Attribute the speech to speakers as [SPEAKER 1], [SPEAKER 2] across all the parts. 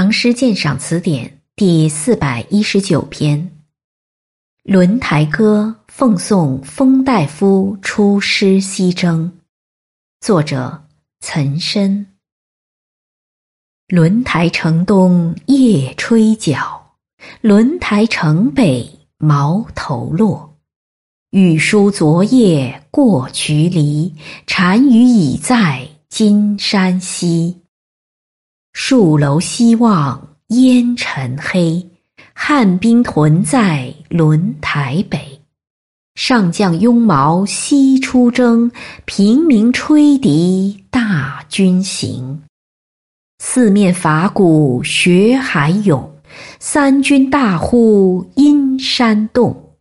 [SPEAKER 1] 唐诗鉴赏词典》第四百一十九篇《轮台歌》，奉送封大夫出师西征。作者：岑参。轮台城东夜吹角，轮台城北毛头落。欲书昨夜过渠犁，单于已在金山西。戍楼西望烟尘黑，汉兵屯在轮台北。上将拥毛西出征，平明吹笛大军行。四面伐鼓学海涌，三军大呼阴山动。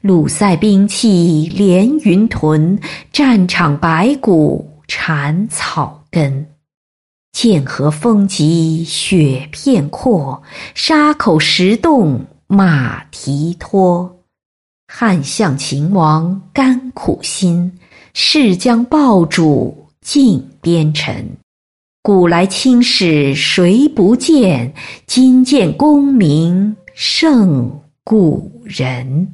[SPEAKER 1] 鲁塞兵器连云屯，战场白骨缠草根。剑河风急雪片阔，沙口石洞马蹄脱。汉相秦王甘苦心，誓将报主尽边尘。古来青史谁不见？今见功名胜古人。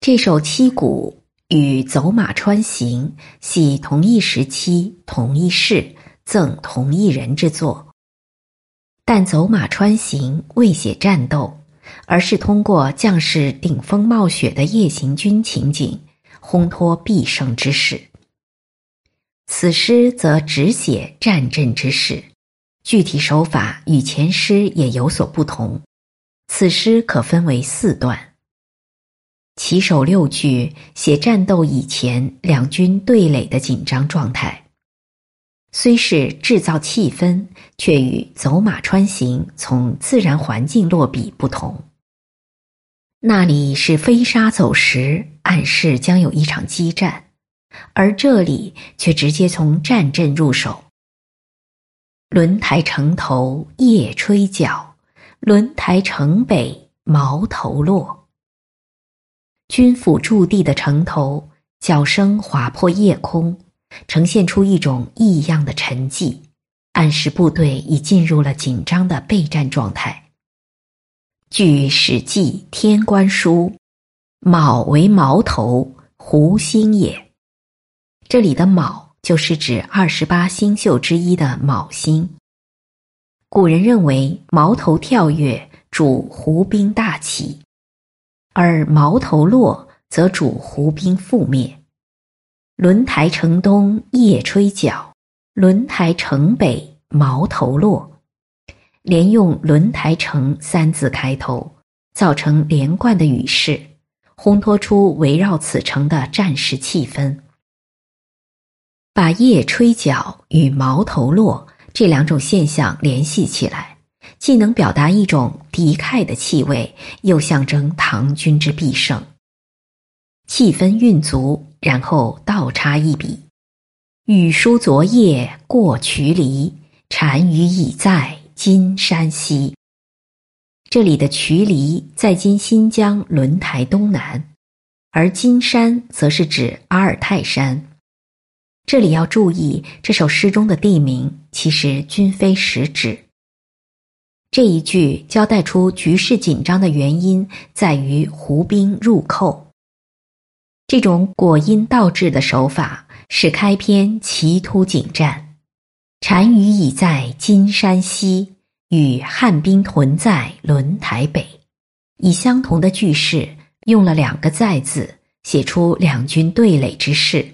[SPEAKER 1] 这首七古。与《走马川行》系同一时期、同一事、赠同一人之作，但《走马川行》未写战斗，而是通过将士顶风冒雪的夜行军情景，烘托必胜之势。此诗则只写战阵之事，具体手法与前诗也有所不同。此诗可分为四段。起首六句写战斗以前两军对垒的紧张状态，虽是制造气氛，却与《走马穿行》从自然环境落笔不同。那里是飞沙走石，暗示将有一场激战，而这里却直接从战阵入手。轮台城头夜吹角，轮台城北毛头落。军府驻地的城头，角声划破夜空，呈现出一种异样的沉寂，暗示部队已进入了紧张的备战状态。据《史记·天官书》，卯为矛头，湖星也。这里的卯就是指二十八星宿之一的卯星。古人认为矛头跳跃主胡兵大起。而矛头落，则主胡兵覆灭。轮台城东夜吹角，轮台城北矛头落，连用“轮台城”三字开头，造成连贯的语势，烘托出围绕此城的战时气氛。把夜吹角与矛头落这两种现象联系起来。既能表达一种敌忾的气味，又象征唐军之必胜。气氛运足，然后倒插一笔：“雨疏昨夜过渠犁，单于已在金山西。”这里的渠犁在今新疆轮台东南，而金山则是指阿尔泰山。这里要注意，这首诗中的地名其实均非实指。这一句交代出局势紧张的原因在于胡兵入寇。这种果因倒置的手法使开篇奇突紧战，单于已在金山西，与汉兵屯在轮台北，以相同的句式用了两个在字，写出两军对垒之势，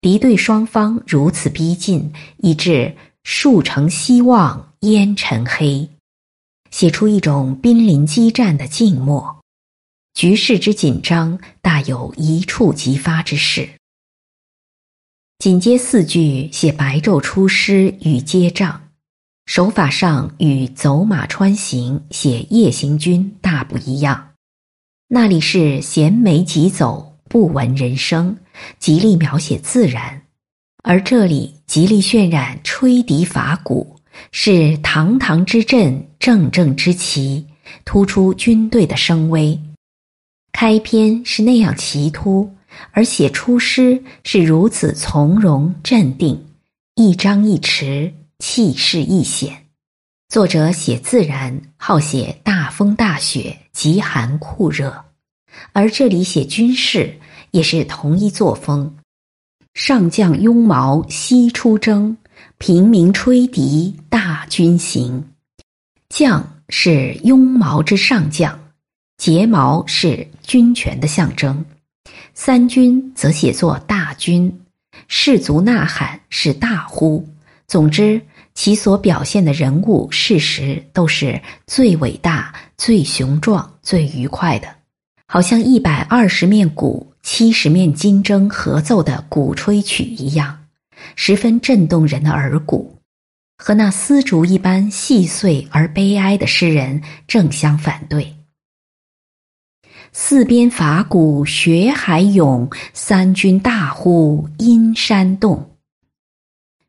[SPEAKER 1] 敌对双方如此逼近，以致数城西望烟尘黑。写出一种濒临激战的静默，局势之紧张，大有一触即发之势。紧接四句写白昼出师与接仗，手法上与走马川行写夜行军大不一样。那里是衔枚疾走，不闻人声，极力描写自然；而这里极力渲染吹笛伐鼓。是堂堂之阵，正正之旗，突出军队的声威。开篇是那样奇突，而写出诗是如此从容镇定，一张一弛，气势亦显。作者写自然，好写大风大雪、极寒酷热，而这里写军事也是同一作风。上将拥矛西出征，平民吹笛大军行。将是拥矛之上将，结矛是军权的象征。三军则写作大军，士卒呐喊是大呼。总之。其所表现的人物、事实都是最伟大、最雄壮、最愉快的，好像一百二十面鼓、七十面金筝合奏的鼓吹曲一样，十分震动人的耳骨，和那丝竹一般细碎而悲哀的诗人正相反对。四边伐鼓血海涌，三军大呼阴山动。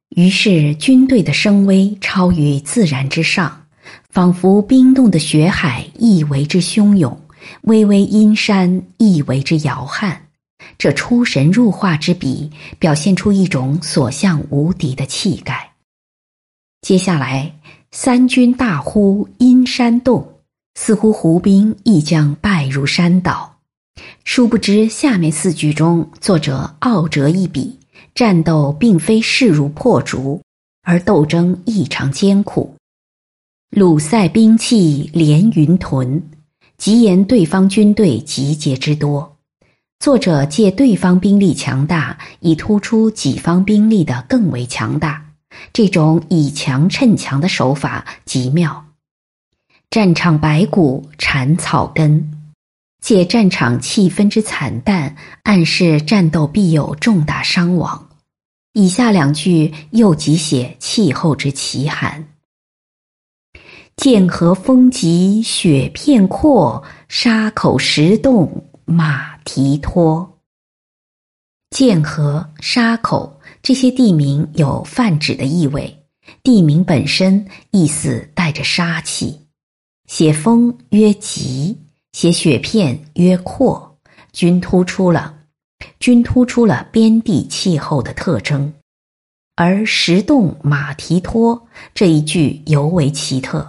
[SPEAKER 1] 于是，军队的声威超于自然之上，仿佛冰冻的雪海亦为之汹涌，巍巍阴山亦为之摇撼。这出神入化之笔，表现出一种所向无敌的气概。接下来，三军大呼阴山动，似乎胡兵亦将败入山岛。殊不知，下面四句中，作者傲折一笔。战斗并非势如破竹，而斗争异常艰苦。鲁塞兵器连云屯，即言对方军队集结之多。作者借对方兵力强大，以突出己方兵力的更为强大。这种以强衬强的手法极妙。战场白骨缠草根。借战场气氛之惨淡，暗示战斗必有重大伤亡。以下两句又即写气候之奇寒：剑河风急雪片阔，沙口石洞马提脱。剑河、沙口这些地名有泛指的意味，地名本身意思带着杀气。写风曰急。写雪片曰阔，均突出了，均突出了边地气候的特征。而石洞马蹄脱这一句尤为奇特，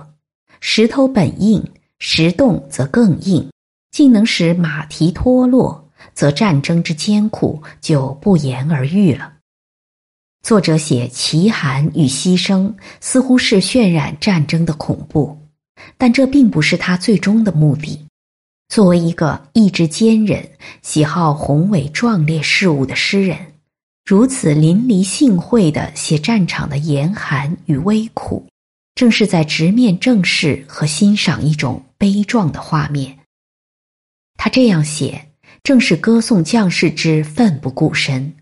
[SPEAKER 1] 石头本硬，石洞则更硬，竟能使马蹄脱落，则战争之艰苦就不言而喻了。作者写奇寒与牺牲，似乎是渲染战争的恐怖，但这并不是他最终的目的。作为一个意志坚韧、喜好宏伟壮烈事物的诗人，如此淋漓尽会地写战场的严寒与危苦，正是在直面正视和欣赏一种悲壮的画面。他这样写，正是歌颂将士之奋不顾身。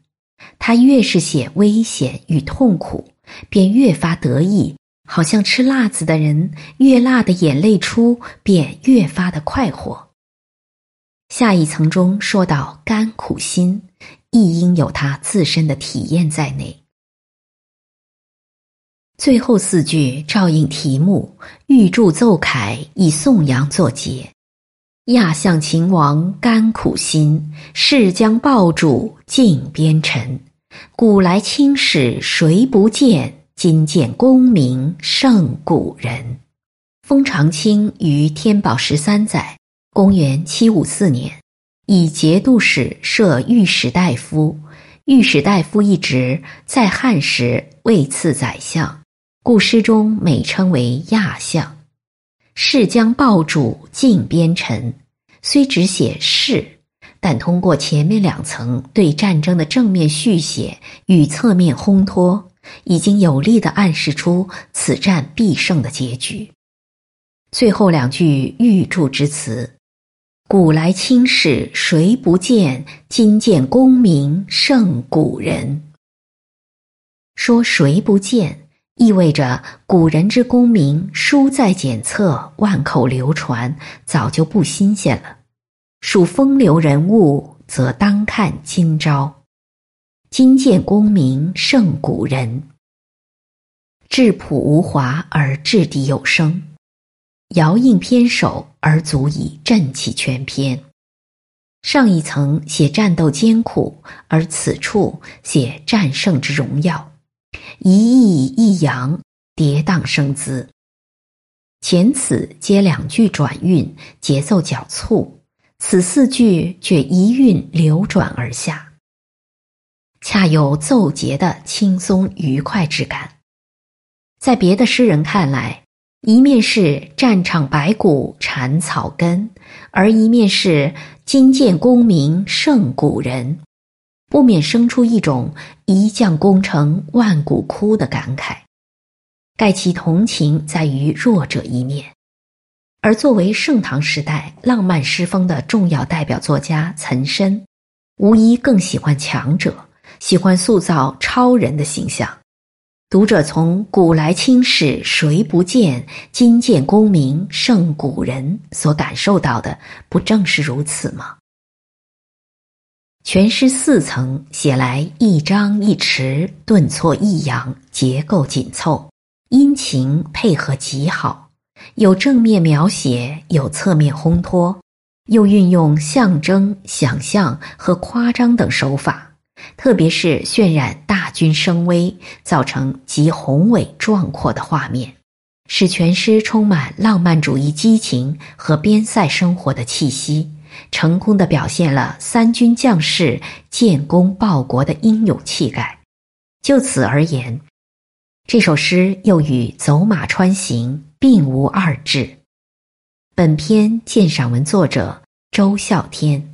[SPEAKER 1] 他越是写危险与痛苦，便越发得意，好像吃辣子的人，越辣的眼泪出，便越发的快活。下一层中说到甘苦心，亦应有他自身的体验在内。最后四句照应题目，欲祝奏凯以颂扬作结。亚相秦王甘苦心，誓将报主尽边尘。古来青史谁不见？今见功名胜古人。封长清于天宝十三载。公元七五四年，以节度使设御史大夫。御史大夫一职在汉时位次宰相，故诗中美称为亚相。誓将报主尽边臣，虽只写誓，但通过前面两层对战争的正面续写与侧面烘托，已经有力的暗示出此战必胜的结局。最后两句预祝之词。古来青史谁不见？今见功名胜古人。说谁不见，意味着古人之功名书在检测，万口流传，早就不新鲜了。属风流人物，则当看今朝。今见功名胜古人，质朴无华而掷地有声。遥应偏首而足以振起全篇。上一层写战斗艰苦，而此处写战胜之荣耀。一抑一扬，跌宕生姿。前此皆两句转韵，节奏较促；此四句却一韵流转而下，恰有奏节的轻松愉快之感。在别的诗人看来，一面是战场白骨缠草根，而一面是今见功名胜古人，不免生出一种一将功成万骨枯的感慨。盖其同情在于弱者一面，而作为盛唐时代浪漫诗风的重要代表作家岑参，无疑更喜欢强者，喜欢塑造超人的形象。读者从“古来青史谁不见，今见功名胜古人”所感受到的，不正是如此吗？全诗四层写来一张一弛，顿挫抑扬，结构紧凑。音情配合极好，有正面描写，有侧面烘托，又运用象征、想象和夸张等手法，特别是渲染大军声威，造成极宏伟壮阔的画面，使全诗充满浪漫主义激情和边塞生活的气息，成功的表现了三军将士建功报国的英勇气概。就此而言。这首诗又与《走马川行》并无二致。本篇鉴赏文作者周啸天。